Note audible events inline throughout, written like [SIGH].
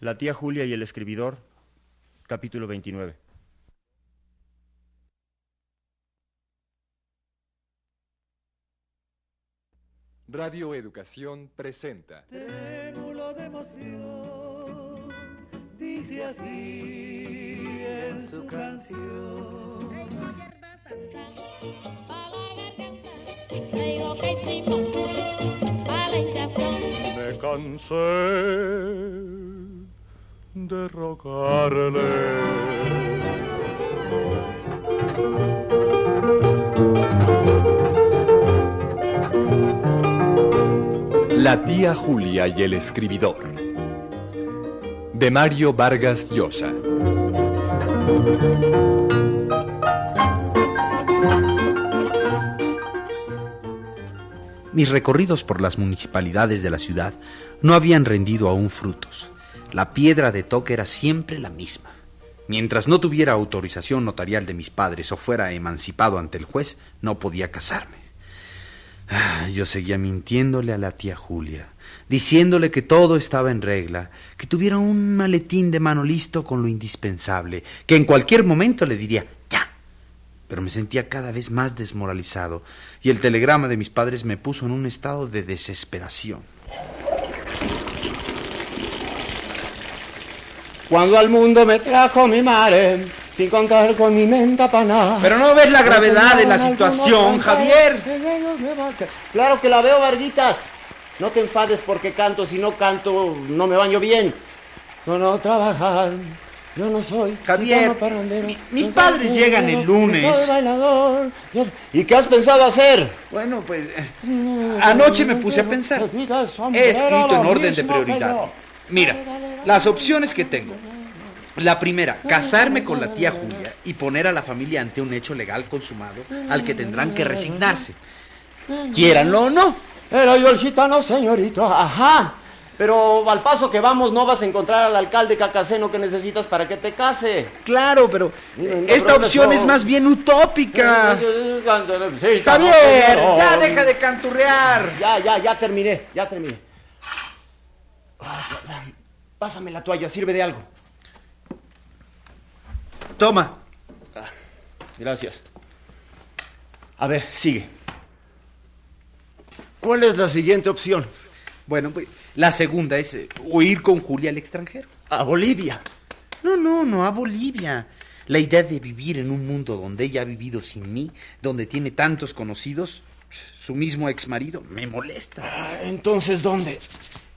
La tía Julia y el escribidor, capítulo 29. Radio Educación presenta. Trémulo de emoción, dice así en su canción. Me cansé de rogarle. La tía Julia y el escribidor. De Mario Vargas Llosa. Mis recorridos por las municipalidades de la ciudad no habían rendido aún frutos. La piedra de toque era siempre la misma. Mientras no tuviera autorización notarial de mis padres o fuera emancipado ante el juez, no podía casarme. Ah, yo seguía mintiéndole a la tía Julia, diciéndole que todo estaba en regla, que tuviera un maletín de mano listo con lo indispensable, que en cualquier momento le diría ya. Pero me sentía cada vez más desmoralizado y el telegrama de mis padres me puso en un estado de desesperación. Cuando al mundo me trajo mi madre, sin contar con mi menta paná. Pero no ves la gravedad de la situación, Javier. Claro que la veo, Varguitas. No te enfades porque canto, si no canto no me baño bien. No, no, trabajar. Yo no soy. Javier, mi- mis no padres llegan el lunes. soy bailador. Yo- ¿Y qué has pensado hacer? Bueno, pues eh, anoche me puse a pensar. He escrito en orden de prioridad. Mira, las opciones que tengo. La primera, casarme con la tía Julia y poner a la familia ante un hecho legal consumado al que tendrán que resignarse. Quieranlo o no. Era yo el gitano, señorito. Ajá. Pero al paso que vamos no vas a encontrar al alcalde cacaceno que necesitas para que te case. Claro, pero eh, esta opción es más bien utópica. Javier, ya deja de canturrear. Ya, ya, ya terminé, ya terminé. Ah, Pásame la toalla, sirve de algo. Toma. Gracias. A ver, sigue. ¿Cuál es la siguiente opción? Bueno, pues la segunda es eh, huir con Julia al extranjero. A Bolivia. No, no, no a Bolivia. La idea de vivir en un mundo donde ella ha vivido sin mí, donde tiene tantos conocidos, su mismo ex marido, me molesta. Ah, Entonces, ¿dónde?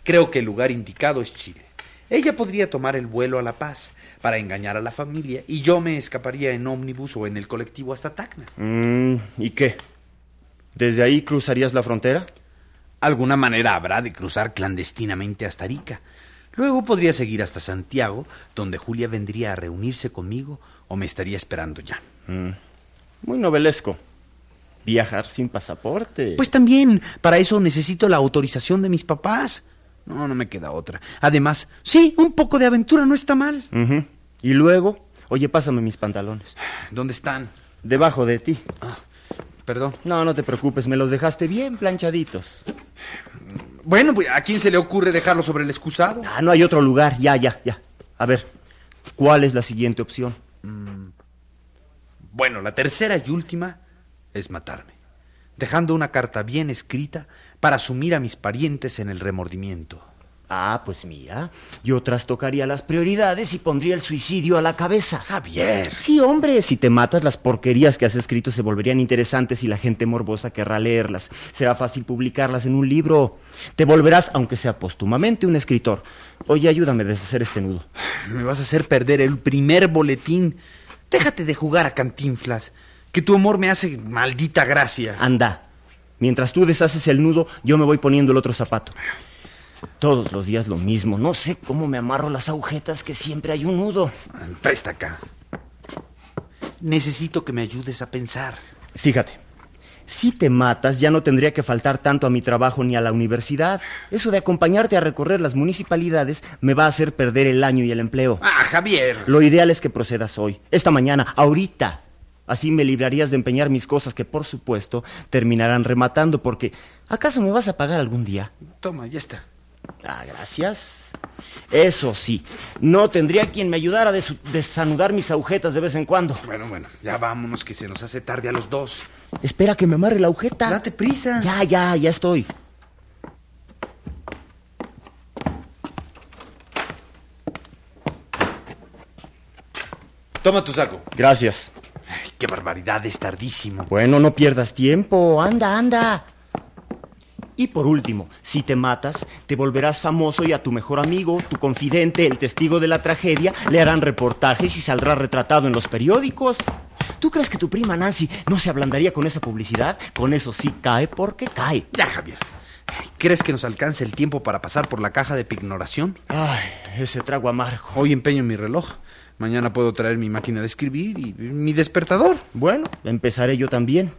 Creo que el lugar indicado es Chile. Ella podría tomar el vuelo a La Paz para engañar a la familia y yo me escaparía en ómnibus o en el colectivo hasta Tacna. Mm, ¿Y qué? ¿Desde ahí cruzarías la frontera? Alguna manera habrá de cruzar clandestinamente hasta Arica. Luego podría seguir hasta Santiago, donde Julia vendría a reunirse conmigo o me estaría esperando ya. Mm, Muy novelesco. Viajar sin pasaporte. Pues también, para eso necesito la autorización de mis papás. No, no me queda otra. Además, sí, un poco de aventura no está mal. Y luego, oye, pásame mis pantalones. ¿Dónde están? Debajo de ti. Perdón. No, no te preocupes, me los dejaste bien planchaditos. Bueno, pues ¿a quién se le ocurre dejarlo sobre el excusado? Ah, no hay otro lugar. Ya, ya, ya. A ver, ¿cuál es la siguiente opción? Bueno, la tercera y última es matarme, dejando una carta bien escrita para sumir a mis parientes en el remordimiento. Ah, pues mira, yo trastocaría las prioridades y pondría el suicidio a la cabeza. Javier. Sí, hombre, si te matas, las porquerías que has escrito se volverían interesantes y la gente morbosa querrá leerlas. Será fácil publicarlas en un libro. Te volverás, aunque sea póstumamente, un escritor. Oye, ayúdame a deshacer este nudo. Me vas a hacer perder el primer boletín. Déjate de jugar a cantinflas, que tu amor me hace maldita gracia. Anda. Mientras tú deshaces el nudo, yo me voy poniendo el otro zapato. Todos los días lo mismo. No sé cómo me amarro las agujetas que siempre hay un nudo. Presta acá. Necesito que me ayudes a pensar. Fíjate, si te matas ya no tendría que faltar tanto a mi trabajo ni a la universidad. Eso de acompañarte a recorrer las municipalidades me va a hacer perder el año y el empleo. Ah, Javier. Lo ideal es que procedas hoy, esta mañana, ahorita. Así me librarías de empeñar mis cosas que por supuesto terminarán rematando porque ¿acaso me vas a pagar algún día? Toma, ya está. Ah, gracias. Eso sí, no tendría quien me ayudara a des- desanudar mis agujetas de vez en cuando. Bueno, bueno, ya vámonos que se nos hace tarde a los dos. Espera que me amarre la agujeta. Date prisa. Ya, ya, ya estoy. Toma tu saco. Gracias. Ay, qué barbaridad, es tardísimo. Bueno, no pierdas tiempo. Anda, anda. Y por último, si te matas, te volverás famoso y a tu mejor amigo, tu confidente, el testigo de la tragedia, le harán reportajes y saldrá retratado en los periódicos. ¿Tú crees que tu prima Nancy no se ablandaría con esa publicidad? Con eso sí cae porque cae. Ya, Javier. ¿Crees que nos alcance el tiempo para pasar por la caja de pignoración? Ay, ese trago amargo. Hoy empeño mi reloj. Mañana puedo traer mi máquina de escribir y mi despertador. Bueno, empezaré yo también.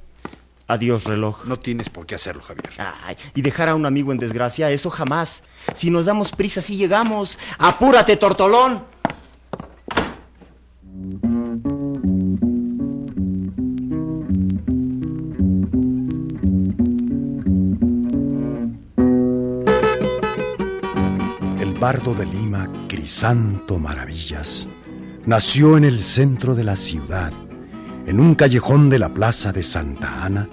Adiós, reloj. No tienes por qué hacerlo, Javier. Ay, y dejar a un amigo en desgracia, eso jamás. Si nos damos prisa, sí llegamos. ¡Apúrate, tortolón! El bardo de Lima, Crisanto Maravillas, nació en el centro de la ciudad, en un callejón de la plaza de Santa Ana,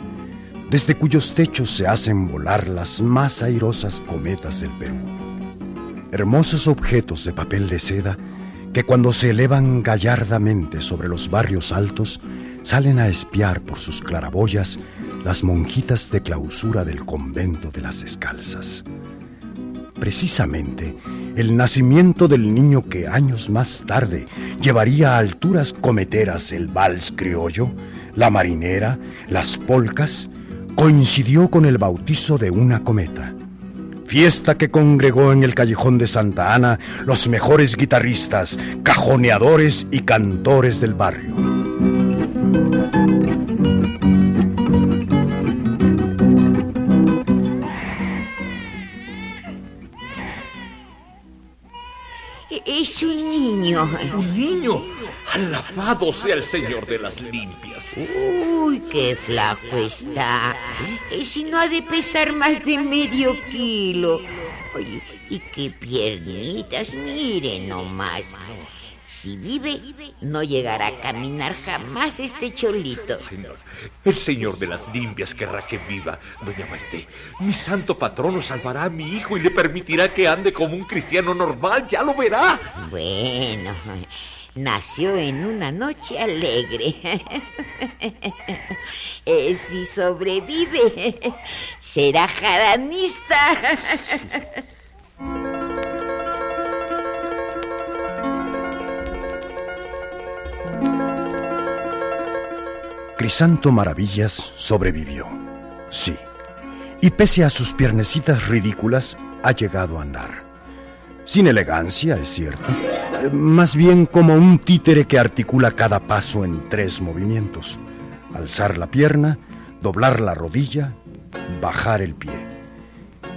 desde cuyos techos se hacen volar las más airosas cometas del Perú. Hermosos objetos de papel de seda que cuando se elevan gallardamente sobre los barrios altos salen a espiar por sus claraboyas las monjitas de clausura del convento de las descalzas. Precisamente, el nacimiento del niño que años más tarde llevaría a alturas cometeras el vals criollo, la marinera, las polcas, coincidió con el bautizo de una cometa. Fiesta que congregó en el callejón de Santa Ana los mejores guitarristas, cajoneadores y cantores del barrio. Es un niño. Un niño. Alabado sea el Señor de las limpias. Uy, qué flaco está. Si no ha de pesar más de medio kilo. Oye, y qué piernitas, miren nomás. Si vive, no llegará a caminar jamás este cholito. Señor, el Señor de las limpias querrá que viva, doña Maite. Mi santo patrono salvará a mi hijo y le permitirá que ande como un cristiano normal, ya lo verá. Bueno, nació en una noche alegre. [LAUGHS] Eh, si sobrevive, será jaranista. [LAUGHS] Crisanto Maravillas sobrevivió. Sí. Y pese a sus piernecitas ridículas, ha llegado a andar. Sin elegancia, es cierto. eh, Más bien como un títere que articula cada paso en tres movimientos. Alzar la pierna, doblar la rodilla, bajar el pie.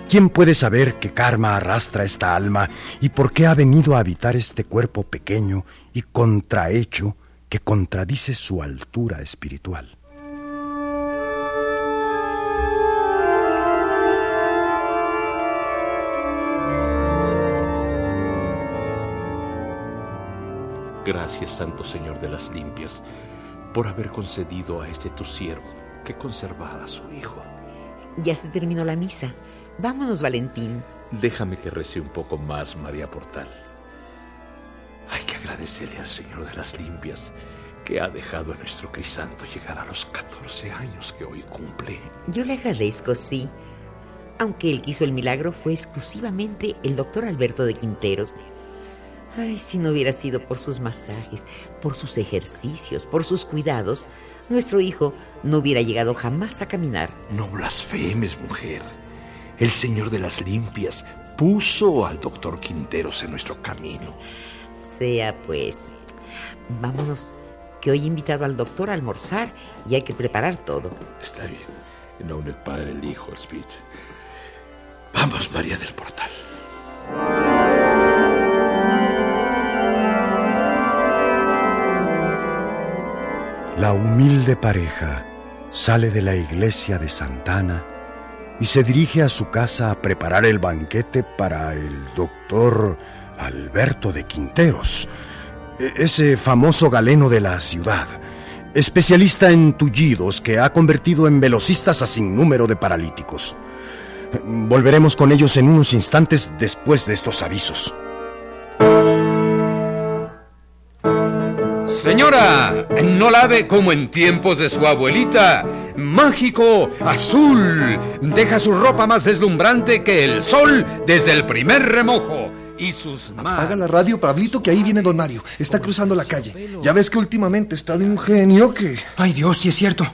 ¿Quién puede saber qué karma arrastra esta alma y por qué ha venido a habitar este cuerpo pequeño y contrahecho que contradice su altura espiritual? Gracias, Santo Señor de las limpias, por haber concedido a este tu siervo que conservara a su hijo. Ya se terminó la misa. Vámonos, Valentín. Déjame que rece un poco más, María Portal. Agradecerle al Señor de las limpias que ha dejado a nuestro Crisanto llegar a los 14 años que hoy cumple. Yo le agradezco, sí. Aunque el que hizo el milagro fue exclusivamente el doctor Alberto de Quinteros. Ay, si no hubiera sido por sus masajes, por sus ejercicios, por sus cuidados, nuestro hijo no hubiera llegado jamás a caminar. No blasfemes, mujer. El Señor de las limpias puso al doctor Quinteros en nuestro camino. Sea pues. Vámonos, que hoy he invitado al doctor a almorzar y hay que preparar todo. Está bien. En nombre del Padre, el Hijo, el Espíritu. Vamos, María del Portal. La humilde pareja sale de la iglesia de Santana y se dirige a su casa a preparar el banquete para el doctor Alberto de Quinteros, e- ese famoso galeno de la ciudad, especialista en tullidos que ha convertido en velocistas a sin número de paralíticos. Volveremos con ellos en unos instantes después de estos avisos. Señora, no la ve como en tiempos de su abuelita. Mágico, azul. Deja su ropa más deslumbrante que el sol desde el primer remojo. Y sus manos. Apaga la radio, Pablito, que ahí viene don Mario. Está cruzando la calle. Ya ves que últimamente está de un genio que... Ay, Dios, sí es cierto.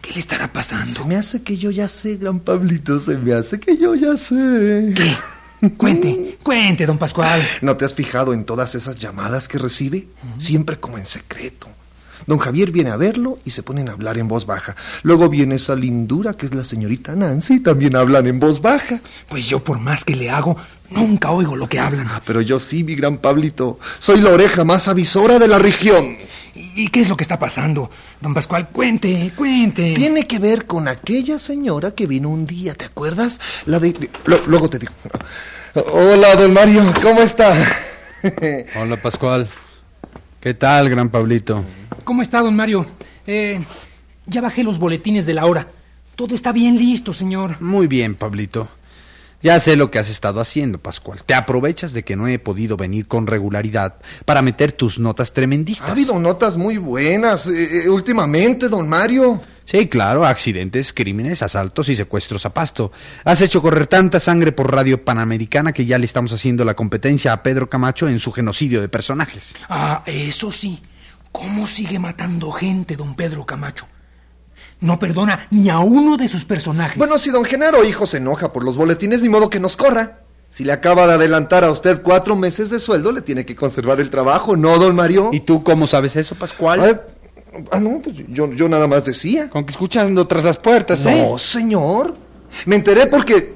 ¿Qué le estará pasando? Se me hace que yo ya sé, gran Pablito, se me hace que yo ya sé. ¿Qué? Cuente, cuente, don Pascual. ¿No te has fijado en todas esas llamadas que recibe? Siempre como en secreto. Don Javier viene a verlo y se ponen a hablar en voz baja. Luego viene esa lindura que es la señorita Nancy y también hablan en voz baja. Pues yo por más que le hago, nunca oigo lo que hablan. Ah, pero yo sí, mi gran Pablito. Soy la oreja más avisora de la región. ¿Y qué es lo que está pasando? Don Pascual, cuente, cuente. Tiene que ver con aquella señora que vino un día, ¿te acuerdas? La de... lo- luego te digo. Hola, don Mario, ¿cómo está? Hola, Pascual. ¿Qué tal, gran Pablito? ¿Cómo está, don Mario? Eh, ya bajé los boletines de la hora. Todo está bien listo, señor. Muy bien, Pablito. Ya sé lo que has estado haciendo, Pascual. Te aprovechas de que no he podido venir con regularidad para meter tus notas tremendistas. Ha habido notas muy buenas eh, eh, últimamente, don Mario. Sí, claro, accidentes, crímenes, asaltos y secuestros a pasto. Has hecho correr tanta sangre por Radio Panamericana que ya le estamos haciendo la competencia a Pedro Camacho en su genocidio de personajes. Ah, eso sí. ¿Cómo sigue matando gente, don Pedro Camacho? No perdona ni a uno de sus personajes. Bueno, si don Genaro hijo se enoja por los boletines, ni modo que nos corra. Si le acaba de adelantar a usted cuatro meses de sueldo, le tiene que conservar el trabajo, ¿no, don Mario? ¿Y tú cómo sabes eso, Pascual? Ah, no, pues yo, yo nada más decía. Con que escuchando tras las puertas, ¿eh? No, señor. Me enteré porque...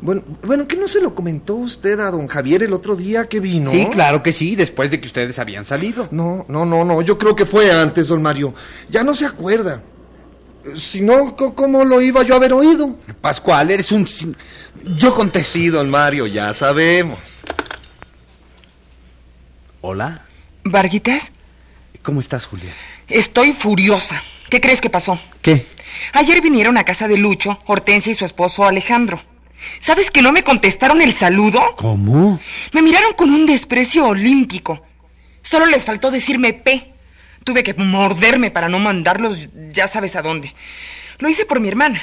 Bueno, bueno, ¿qué no se lo comentó usted a don Javier el otro día que vino? Sí, claro que sí, después de que ustedes habían salido. No, no, no, no, yo creo que fue antes, don Mario. Ya no se acuerda. Si no, ¿cómo lo iba yo a haber oído? Pascual, eres un... Yo contesté. Sí, don Mario, ya sabemos. Hola, Varguitas, ¿cómo estás, Julia? estoy furiosa. ¿Qué crees que pasó? ¿Qué? Ayer vinieron a casa de Lucho, Hortensia y su esposo Alejandro. ¿Sabes que no me contestaron el saludo? ¿Cómo? Me miraron con un desprecio olímpico. Solo les faltó decirme P. Tuve que morderme para no mandarlos ya sabes a dónde. Lo hice por mi hermana,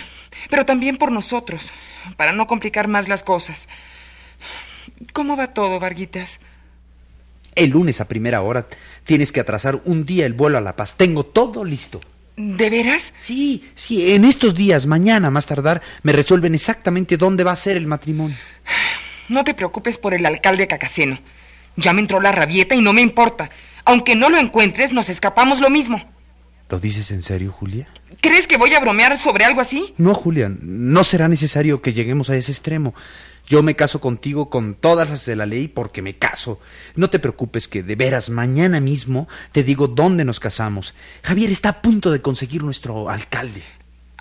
pero también por nosotros, para no complicar más las cosas. ¿Cómo va todo, Varguitas? El lunes a primera hora tienes que atrasar un día el vuelo a La Paz. Tengo todo listo. ¿De veras? Sí, sí, en estos días, mañana más tardar, me resuelven exactamente dónde va a ser el matrimonio. [SIGHS] No te preocupes por el alcalde Cacaceno. Ya me entró la rabieta y no me importa. Aunque no lo encuentres, nos escapamos lo mismo. ¿Lo dices en serio, Julia? ¿Crees que voy a bromear sobre algo así? No, Julia, no será necesario que lleguemos a ese extremo. Yo me caso contigo con todas las de la ley porque me caso. No te preocupes que de veras mañana mismo te digo dónde nos casamos. Javier está a punto de conseguir nuestro alcalde.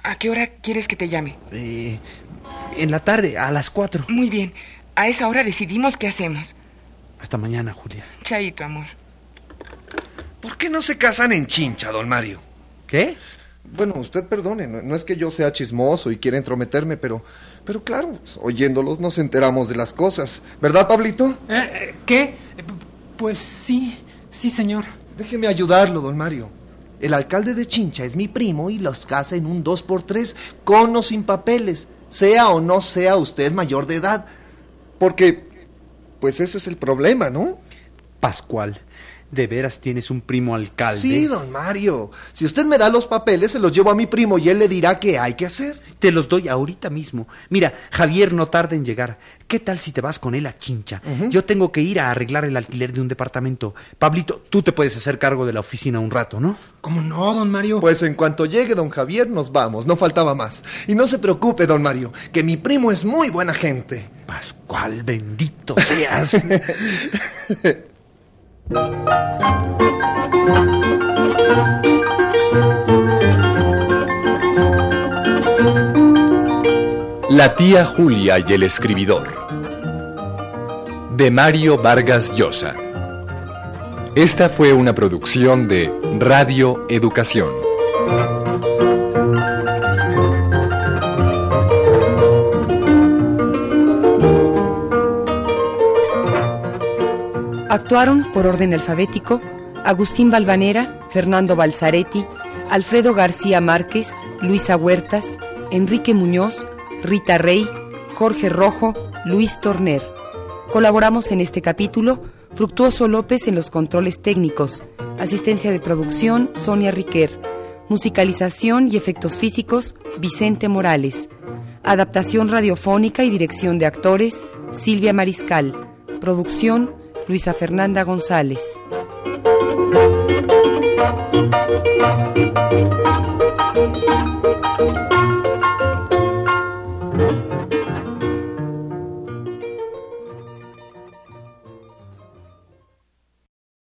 ¿A qué hora quieres que te llame? Eh, en la tarde, a las cuatro. Muy bien. A esa hora decidimos qué hacemos. Hasta mañana, Julia. Chaito, amor. ¿Por qué no se casan en chincha, don Mario? ¿Qué? Bueno, usted perdone, no, no es que yo sea chismoso y quiera entrometerme, pero, pero claro, pues, oyéndolos nos enteramos de las cosas. ¿Verdad, Pablito? Eh, eh, ¿Qué? Eh, Pues sí, sí, señor. Déjeme ayudarlo, don Mario. El alcalde de Chincha es mi primo y los casa en un 2 por 3 con o sin papeles, sea o no sea usted mayor de edad. Porque, pues ese es el problema, ¿no? Pascual, ¿de veras tienes un primo alcalde? Sí, don Mario. Si usted me da los papeles, se los llevo a mi primo y él le dirá qué hay que hacer. Te los doy ahorita mismo. Mira, Javier no tarda en llegar. ¿Qué tal si te vas con él a Chincha? Yo tengo que ir a arreglar el alquiler de un departamento. Pablito, tú te puedes hacer cargo de la oficina un rato, ¿no? ¿Cómo no, don Mario? Pues en cuanto llegue don Javier, nos vamos, no faltaba más. Y no se preocupe, don Mario, que mi primo es muy buena gente. Pascual, bendito [LAUGHS] seas. [LAUGHS] La tía Julia y el escribidor. de Mario Vargas Llosa. Esta fue una producción de Radio Educación. Actuaron por orden alfabético Agustín Balvanera, Fernando Balzaretti, Alfredo García Márquez, Luisa Huertas, Enrique Muñoz, Rita Rey, Jorge Rojo, Luis Torner. Colaboramos en este capítulo Fructuoso López en los controles técnicos, asistencia de producción Sonia Riquer, musicalización y efectos físicos Vicente Morales, adaptación radiofónica y dirección de actores Silvia Mariscal, producción Luisa Fernanda González.